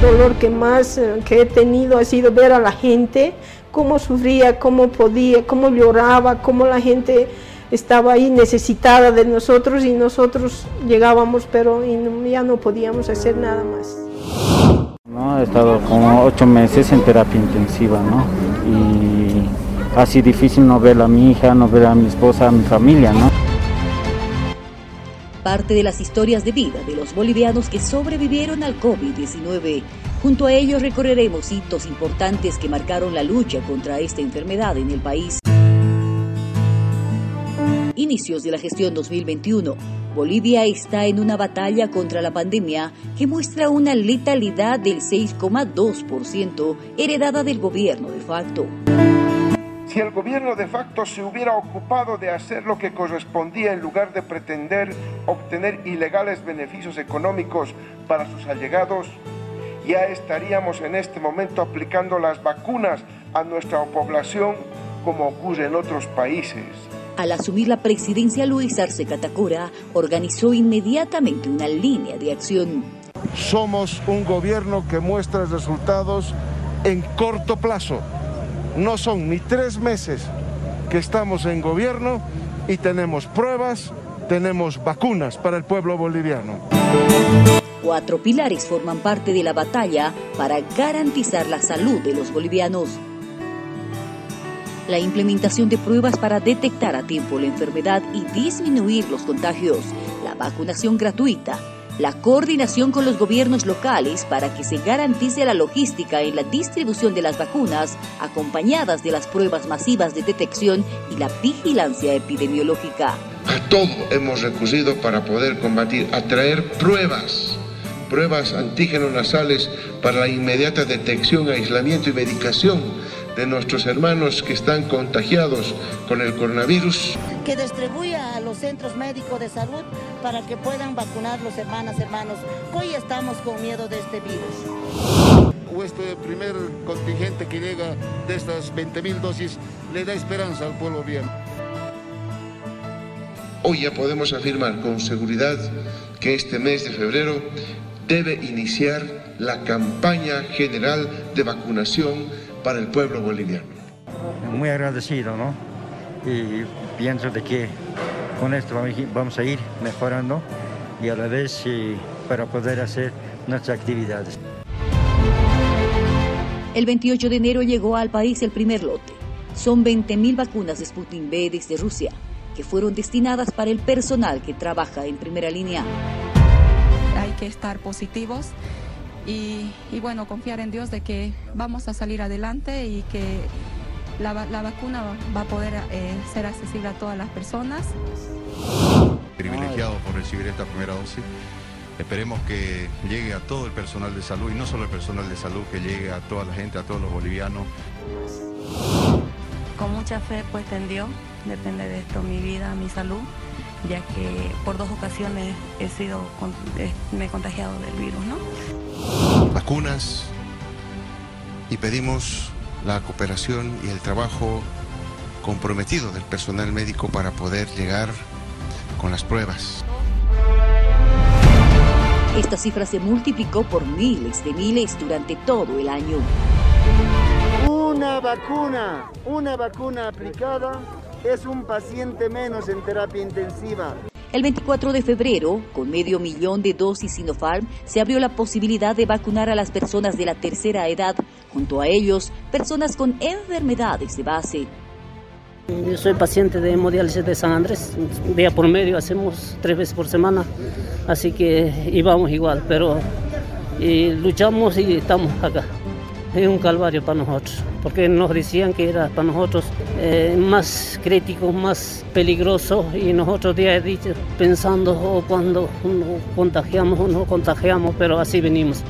dolor que más eh, que he tenido ha sido ver a la gente, cómo sufría, cómo podía, cómo lloraba, cómo la gente estaba ahí necesitada de nosotros y nosotros llegábamos, pero ya no podíamos hacer nada más. No, he estado como ocho meses en terapia intensiva, ¿no? Y así difícil no ver a mi hija, no ver a mi esposa, a mi familia, ¿no? Parte de las historias de vida de los bolivianos que sobrevivieron al COVID-19. Junto a ellos recorreremos hitos importantes que marcaron la lucha contra esta enfermedad en el país. Inicios de la gestión 2021. Bolivia está en una batalla contra la pandemia que muestra una letalidad del 6,2% heredada del gobierno de facto. Si el gobierno de facto se hubiera ocupado de hacer lo que correspondía en lugar de pretender obtener ilegales beneficios económicos para sus allegados, ya estaríamos en este momento aplicando las vacunas a nuestra población como ocurre en otros países. Al asumir la presidencia, Luis Arce Catacora organizó inmediatamente una línea de acción. Somos un gobierno que muestra resultados en corto plazo. No son ni tres meses que estamos en gobierno y tenemos pruebas, tenemos vacunas para el pueblo boliviano. Cuatro pilares forman parte de la batalla para garantizar la salud de los bolivianos la implementación de pruebas para detectar a tiempo la enfermedad y disminuir los contagios, la vacunación gratuita, la coordinación con los gobiernos locales para que se garantice la logística en la distribución de las vacunas, acompañadas de las pruebas masivas de detección y la vigilancia epidemiológica. A todo hemos recurrido para poder combatir, a traer pruebas, pruebas antígenos nasales para la inmediata detección, aislamiento y medicación de nuestros hermanos que están contagiados con el coronavirus. Que distribuya centros médicos de salud para que puedan vacunar los hermanas, hermanos. Hoy estamos con miedo de este virus. Este primer contingente que llega de estas 20.000 dosis le da esperanza al pueblo bien. Hoy ya podemos afirmar con seguridad que este mes de febrero debe iniciar la campaña general de vacunación para el pueblo boliviano. Muy agradecido, ¿no? Y pienso de que con esto vamos a ir mejorando y a la vez para poder hacer nuestras actividades. El 28 de enero llegó al país el primer lote. Son 20.000 vacunas de Sputnik B desde Rusia, que fueron destinadas para el personal que trabaja en primera línea. Hay que estar positivos y, bueno, confiar en Dios de que vamos a salir adelante y que la, vacuna va a poder eh, ser accesible a todas las personas. Privilegiado por recibir esta primera dosis. Esperemos que llegue a todo el personal de salud y no solo el personal de salud, que llegue a toda la gente, a todos los bolivianos. Con mucha fe pues en Dios, depende de esto mi vida, mi salud, ya que por dos ocasiones he sido, me he contagiado del virus, ¿no? vacunas y pedimos la cooperación y el trabajo comprometido del personal médico para poder llegar con las pruebas. Esta cifra se multiplicó por miles de miles durante todo el año. Una vacuna, una vacuna aplicada es un paciente menos en terapia intensiva. El 24 de febrero, con medio millón de dosis Sinopharm, se abrió la posibilidad de vacunar a las personas de la tercera edad, junto a ellos, personas con enfermedades de base. Yo soy paciente de hemodiálisis de San Andrés, día por medio hacemos tres veces por semana, así que íbamos igual, pero luchamos y estamos acá. Es un calvario para nosotros, porque nos decían que era para nosotros eh, más crítico, más peligroso y nosotros día a día pensando oh, cuando contagiamos o no contagiamos, pero así venimos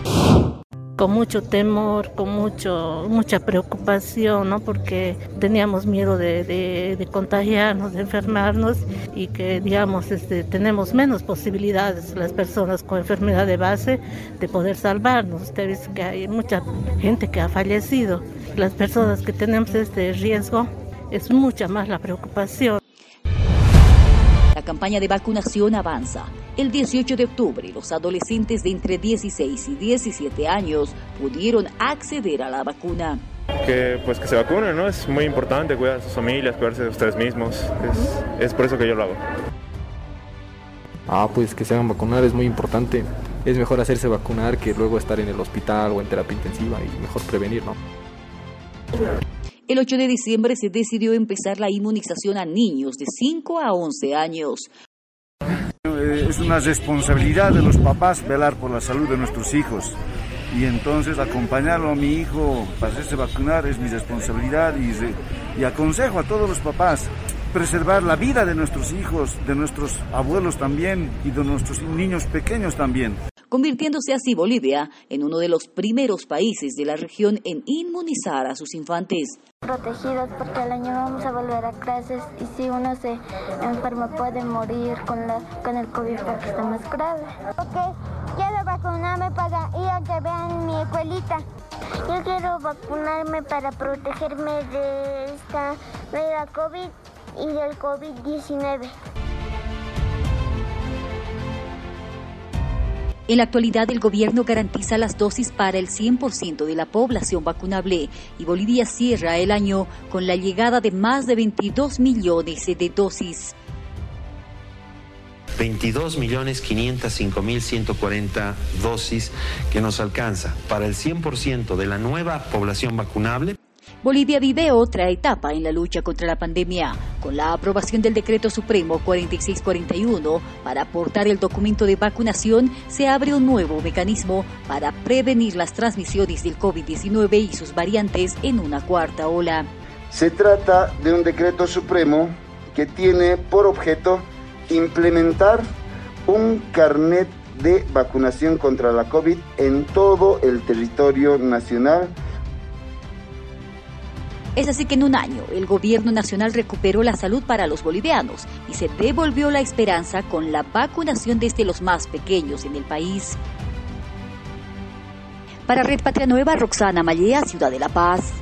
con mucho temor, con mucho, mucha preocupación, ¿no? porque teníamos miedo de, contagiarnos, de enfermarnos y que, digamos, este, tenemos menos posibilidades las personas con enfermedad de base de poder salvarnos. Ustedes que hay mucha gente que ha fallecido. Las personas que tenemos este riesgo es mucha más la preocupación campaña de vacunación avanza. El 18 de octubre, los adolescentes de entre 16 y 17 años pudieron acceder a la vacuna. Que pues que se vacunen, ¿no? Es muy importante cuidar a sus familias, cuidarse de ustedes mismos. Es, es por eso que yo lo hago. Ah, pues que se hagan vacunar es muy importante. Es mejor hacerse vacunar que luego estar en el hospital o en terapia intensiva y mejor prevenir, ¿no? El 8 de diciembre se decidió empezar la inmunización a niños de 5 a 11 años. Es una responsabilidad de los papás velar por la salud de nuestros hijos y entonces acompañarlo a mi hijo para hacerse vacunar es mi responsabilidad y, y aconsejo a todos los papás preservar la vida de nuestros hijos, de nuestros abuelos también y de nuestros niños pequeños también. Convirtiéndose así Bolivia en uno de los primeros países de la región en inmunizar a sus infantes. Protegidos porque el año vamos a volver a clases y si uno se enferma puede morir con, la, con el COVID porque está más grave. Ok, quiero vacunarme para ir a que vean mi escuelita. Yo quiero vacunarme para protegerme de esta de COVID y del COVID-19. En la actualidad, el gobierno garantiza las dosis para el 100% de la población vacunable y Bolivia cierra el año con la llegada de más de 22 millones de dosis. 22 millones 505 mil 140 dosis que nos alcanza para el 100% de la nueva población vacunable. Bolivia vive otra etapa en la lucha contra la pandemia, con la aprobación del decreto supremo 4641 para aportar el documento de vacunación, se abre un nuevo mecanismo para prevenir las transmisiones del COVID-19 y sus variantes en una cuarta ola. Se trata de un decreto supremo que tiene por objeto implementar un carnet de vacunación contra la COVID en todo el territorio nacional es así que en un año el gobierno nacional recuperó la salud para los bolivianos y se devolvió la esperanza con la vacunación desde los más pequeños en el país. Para Red Patria Nueva, Roxana Mallea, Ciudad de La Paz.